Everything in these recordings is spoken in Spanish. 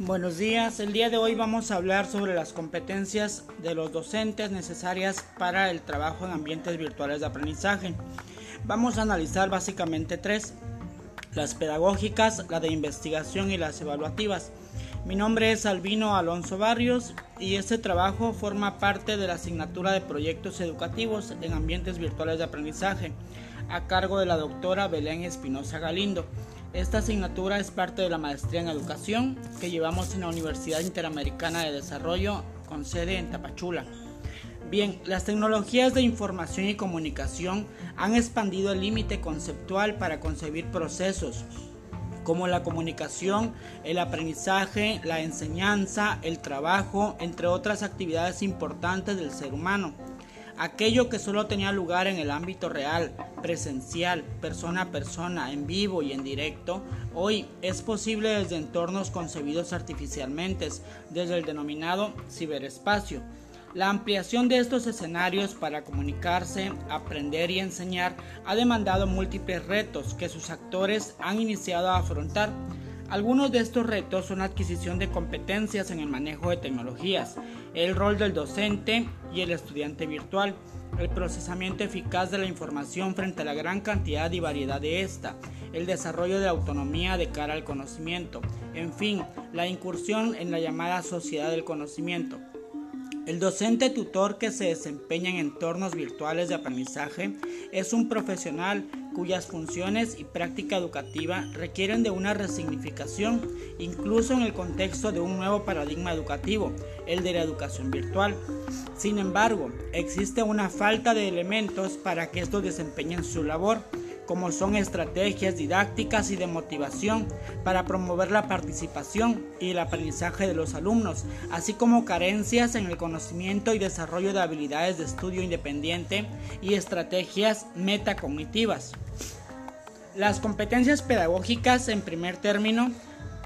Buenos días, el día de hoy vamos a hablar sobre las competencias de los docentes necesarias para el trabajo en ambientes virtuales de aprendizaje. Vamos a analizar básicamente tres, las pedagógicas, la de investigación y las evaluativas. Mi nombre es Albino Alonso Barrios y este trabajo forma parte de la asignatura de proyectos educativos en ambientes virtuales de aprendizaje a cargo de la doctora Belén Espinosa Galindo. Esta asignatura es parte de la maestría en educación que llevamos en la Universidad Interamericana de Desarrollo con sede en Tapachula. Bien, las tecnologías de información y comunicación han expandido el límite conceptual para concebir procesos como la comunicación, el aprendizaje, la enseñanza, el trabajo, entre otras actividades importantes del ser humano. Aquello que solo tenía lugar en el ámbito real, presencial, persona a persona, en vivo y en directo, hoy es posible desde entornos concebidos artificialmente, desde el denominado ciberespacio. La ampliación de estos escenarios para comunicarse, aprender y enseñar ha demandado múltiples retos que sus actores han iniciado a afrontar algunos de estos retos son la adquisición de competencias en el manejo de tecnologías, el rol del docente y el estudiante virtual, el procesamiento eficaz de la información frente a la gran cantidad y variedad de esta, el desarrollo de autonomía de cara al conocimiento, en fin, la incursión en la llamada sociedad del conocimiento. El docente tutor que se desempeña en entornos virtuales de aprendizaje es un profesional cuyas funciones y práctica educativa requieren de una resignificación, incluso en el contexto de un nuevo paradigma educativo, el de la educación virtual. Sin embargo, existe una falta de elementos para que estos desempeñen su labor como son estrategias didácticas y de motivación para promover la participación y el aprendizaje de los alumnos, así como carencias en el conocimiento y desarrollo de habilidades de estudio independiente y estrategias metacognitivas. Las competencias pedagógicas, en primer término,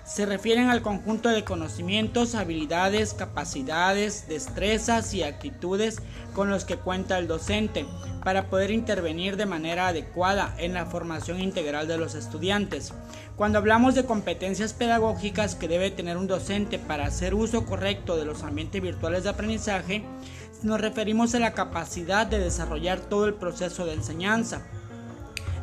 se refieren al conjunto de conocimientos, habilidades, capacidades, destrezas y actitudes con los que cuenta el docente para poder intervenir de manera adecuada en la formación integral de los estudiantes. Cuando hablamos de competencias pedagógicas que debe tener un docente para hacer uso correcto de los ambientes virtuales de aprendizaje, nos referimos a la capacidad de desarrollar todo el proceso de enseñanza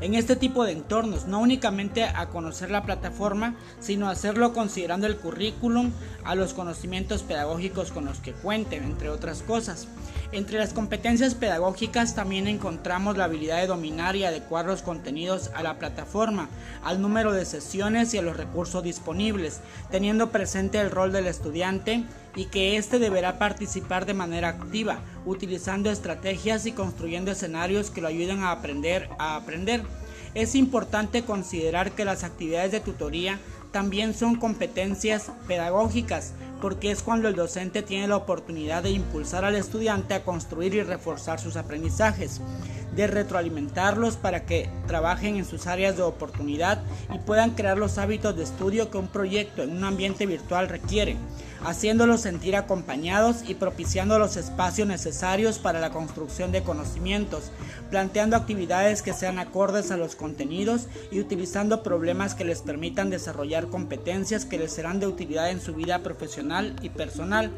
en este tipo de entornos, no únicamente a conocer la plataforma, sino hacerlo considerando el currículum, a los conocimientos pedagógicos con los que cuenten, entre otras cosas. Entre las competencias pedagógicas también encontramos la habilidad de dominar y adecuar los contenidos a la plataforma, al número de sesiones y a los recursos disponibles, teniendo presente el rol del estudiante y que éste deberá participar de manera activa, utilizando estrategias y construyendo escenarios que lo ayuden a aprender a aprender. Es importante considerar que las actividades de tutoría también son competencias pedagógicas, porque es cuando el docente tiene la oportunidad de impulsar al estudiante a construir y reforzar sus aprendizajes, de retroalimentarlos para que trabajen en sus áreas de oportunidad y puedan crear los hábitos de estudio que un proyecto en un ambiente virtual requiere, haciéndolos sentir acompañados y propiciando los espacios necesarios para la construcción de conocimientos, planteando actividades que sean acordes a los contenidos y utilizando problemas que les permitan desarrollar competencias que les serán de utilidad en su vida profesional y personal.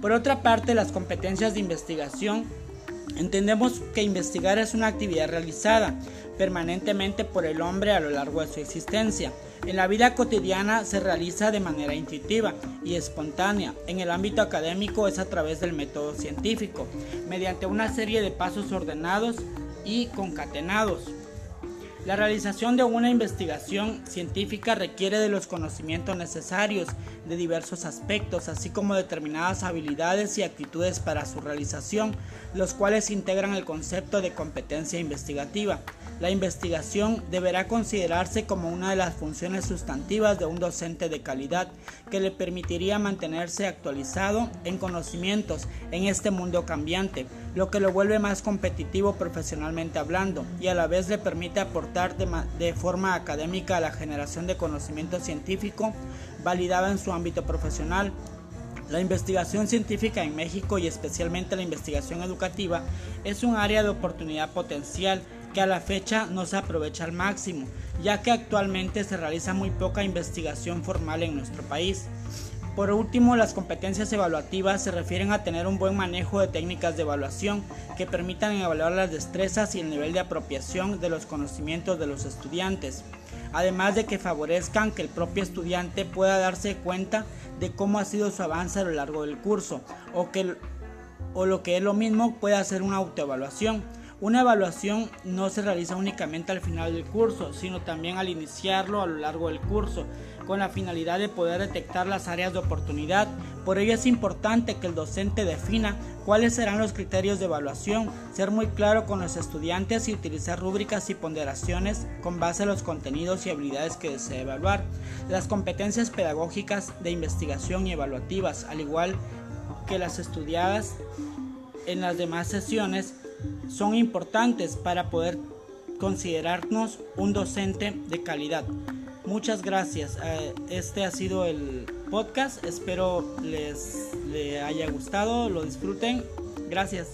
Por otra parte, las competencias de investigación Entendemos que investigar es una actividad realizada permanentemente por el hombre a lo largo de su existencia. En la vida cotidiana se realiza de manera intuitiva y espontánea. En el ámbito académico es a través del método científico, mediante una serie de pasos ordenados y concatenados. La realización de una investigación científica requiere de los conocimientos necesarios de diversos aspectos, así como determinadas habilidades y actitudes para su realización, los cuales integran el concepto de competencia investigativa. La investigación deberá considerarse como una de las funciones sustantivas de un docente de calidad que le permitiría mantenerse actualizado en conocimientos en este mundo cambiante, lo que lo vuelve más competitivo profesionalmente hablando y a la vez le permite aportar de, forma académica a la generación de conocimiento científico validado en su ámbito profesional. La investigación científica en México y especialmente la investigación educativa es un área de oportunidad potencial que a la fecha no se aprovecha al máximo, ya que actualmente se realiza muy poca investigación formal en nuestro país. Por último, las competencias evaluativas se refieren a tener un buen manejo de técnicas de evaluación que permitan evaluar las destrezas y el nivel de apropiación de los conocimientos de los estudiantes, además de que favorezcan que el propio estudiante pueda darse cuenta de cómo ha sido su avance a lo largo del curso o, que, o lo que es lo mismo puede hacer una autoevaluación. Una evaluación no se realiza únicamente al final del curso, sino también al iniciarlo a lo largo del curso, con la finalidad de poder detectar las áreas de oportunidad. Por ello es importante que el docente defina cuáles serán los criterios de evaluación, ser muy claro con los estudiantes y utilizar rúbricas y ponderaciones con base a los contenidos y habilidades que desea evaluar. Las competencias pedagógicas de investigación y evaluativas, al igual que las estudiadas en las demás sesiones, son importantes para poder considerarnos un docente de calidad. Muchas gracias. Eh, este ha sido el podcast. Espero les, les haya gustado, lo disfruten. Gracias.